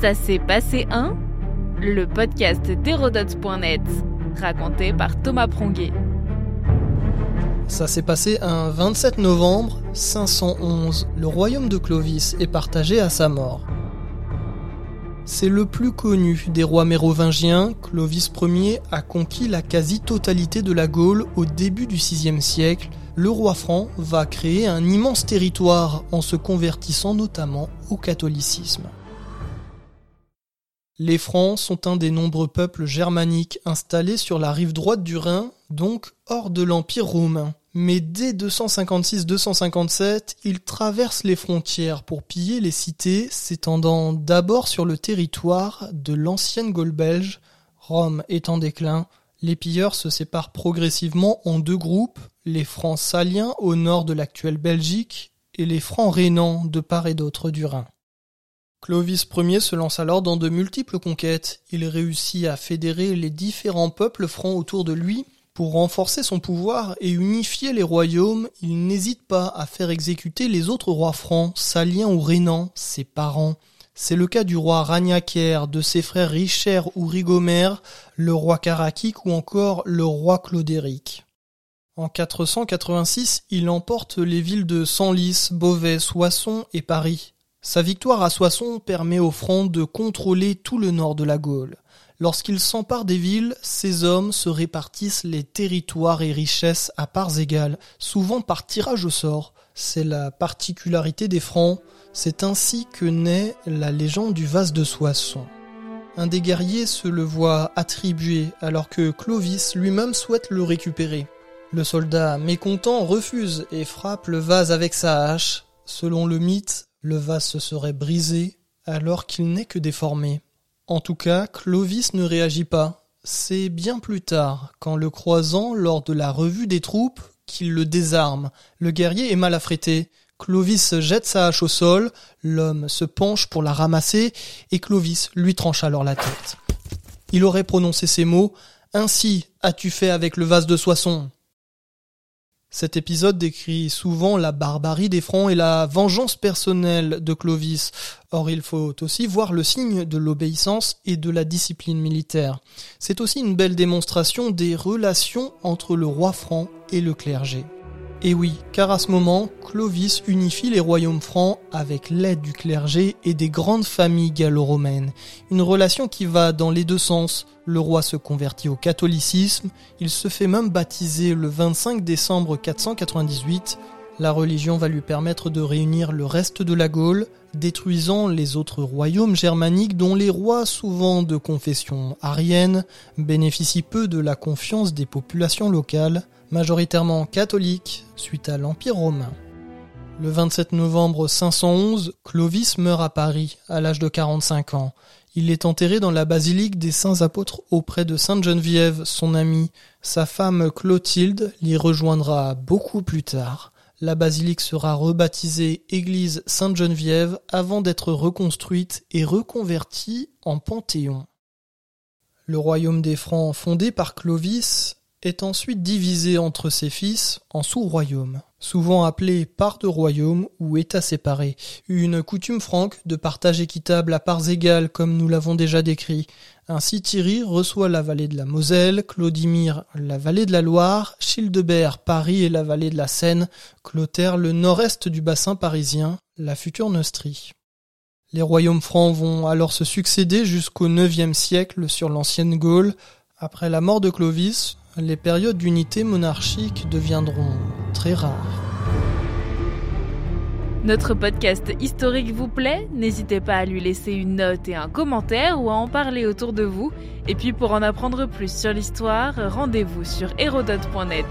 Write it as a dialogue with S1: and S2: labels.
S1: Ça s'est passé un Le podcast d'Hérodote.net, raconté par Thomas Pronguet.
S2: Ça s'est passé un 27 novembre 511. Le royaume de Clovis est partagé à sa mort. C'est le plus connu des rois mérovingiens. Clovis Ier a conquis la quasi-totalité de la Gaule au début du VIe siècle. Le roi franc va créer un immense territoire en se convertissant notamment au catholicisme. Les Francs sont un des nombreux peuples germaniques installés sur la rive droite du Rhin, donc hors de l'Empire romain. Mais dès 256-257, ils traversent les frontières pour piller les cités s'étendant d'abord sur le territoire de l'ancienne Gaule belge. Rome est en déclin, les pilleurs se séparent progressivement en deux groupes, les Francs saliens au nord de l'actuelle Belgique et les Francs rhénans de part et d'autre du Rhin. Clovis Ier se lance alors dans de multiples conquêtes. Il réussit à fédérer les différents peuples francs autour de lui. Pour renforcer son pouvoir et unifier les royaumes, il n'hésite pas à faire exécuter les autres rois francs, saliens ou rhénans, ses parents. C'est le cas du roi Ragnacaire, de ses frères Richer ou Rigomer, le roi Caraquique ou encore le roi Clodéric. En 486, il emporte les villes de Senlis, Beauvais, Soissons et Paris. Sa victoire à Soissons permet aux Francs de contrôler tout le nord de la Gaule. Lorsqu'il s'empare des villes, ses hommes se répartissent les territoires et richesses à parts égales, souvent par tirage au sort. C'est la particularité des Francs, c'est ainsi que naît la légende du vase de Soissons. Un des guerriers se le voit attribué alors que Clovis lui-même souhaite le récupérer. Le soldat mécontent refuse et frappe le vase avec sa hache. Selon le mythe, le vase se serait brisé alors qu'il n'est que déformé. En tout cas, Clovis ne réagit pas. C'est bien plus tard, quand le croisant lors de la revue des troupes, qu'il le désarme. Le guerrier est mal affrété. Clovis jette sa hache au sol, l'homme se penche pour la ramasser, et Clovis lui tranche alors la tête. Il aurait prononcé ces mots Ainsi as-tu fait avec le vase de Soissons. Cet épisode décrit souvent la barbarie des Francs et la vengeance personnelle de Clovis. Or, il faut aussi voir le signe de l'obéissance et de la discipline militaire. C'est aussi une belle démonstration des relations entre le roi franc et le clergé. Et oui, car à ce moment, Clovis unifie les royaumes francs avec l'aide du clergé et des grandes familles gallo-romaines. Une relation qui va dans les deux sens. Le roi se convertit au catholicisme, il se fait même baptiser le 25 décembre 498. La religion va lui permettre de réunir le reste de la Gaule, détruisant les autres royaumes germaniques dont les rois, souvent de confession arienne, bénéficient peu de la confiance des populations locales majoritairement catholique suite à l'Empire romain. Le 27 novembre 511, Clovis meurt à Paris à l'âge de 45 ans. Il est enterré dans la basilique des Saints Apôtres auprès de Sainte Geneviève, son amie. Sa femme Clotilde l'y rejoindra beaucoup plus tard. La basilique sera rebaptisée Église Sainte Geneviève avant d'être reconstruite et reconvertie en Panthéon. Le royaume des Francs fondé par Clovis est ensuite divisé entre ses fils en sous-royaumes, souvent appelés parts de royaume ou états séparés, une coutume franque de partage équitable à parts égales comme nous l'avons déjà décrit. Ainsi Thierry reçoit la vallée de la Moselle, Claudimir la vallée de la Loire, Childebert Paris et la vallée de la Seine, Clotaire le nord-est du bassin parisien, la future Neustrie. Les royaumes francs vont alors se succéder jusqu'au IXe siècle sur l'ancienne Gaule. Après la mort de Clovis, les périodes d'unité monarchique deviendront très rares.
S1: Notre podcast historique vous plaît? N'hésitez pas à lui laisser une note et un commentaire ou à en parler autour de vous. Et puis pour en apprendre plus sur l'histoire, rendez-vous sur hérodote.net.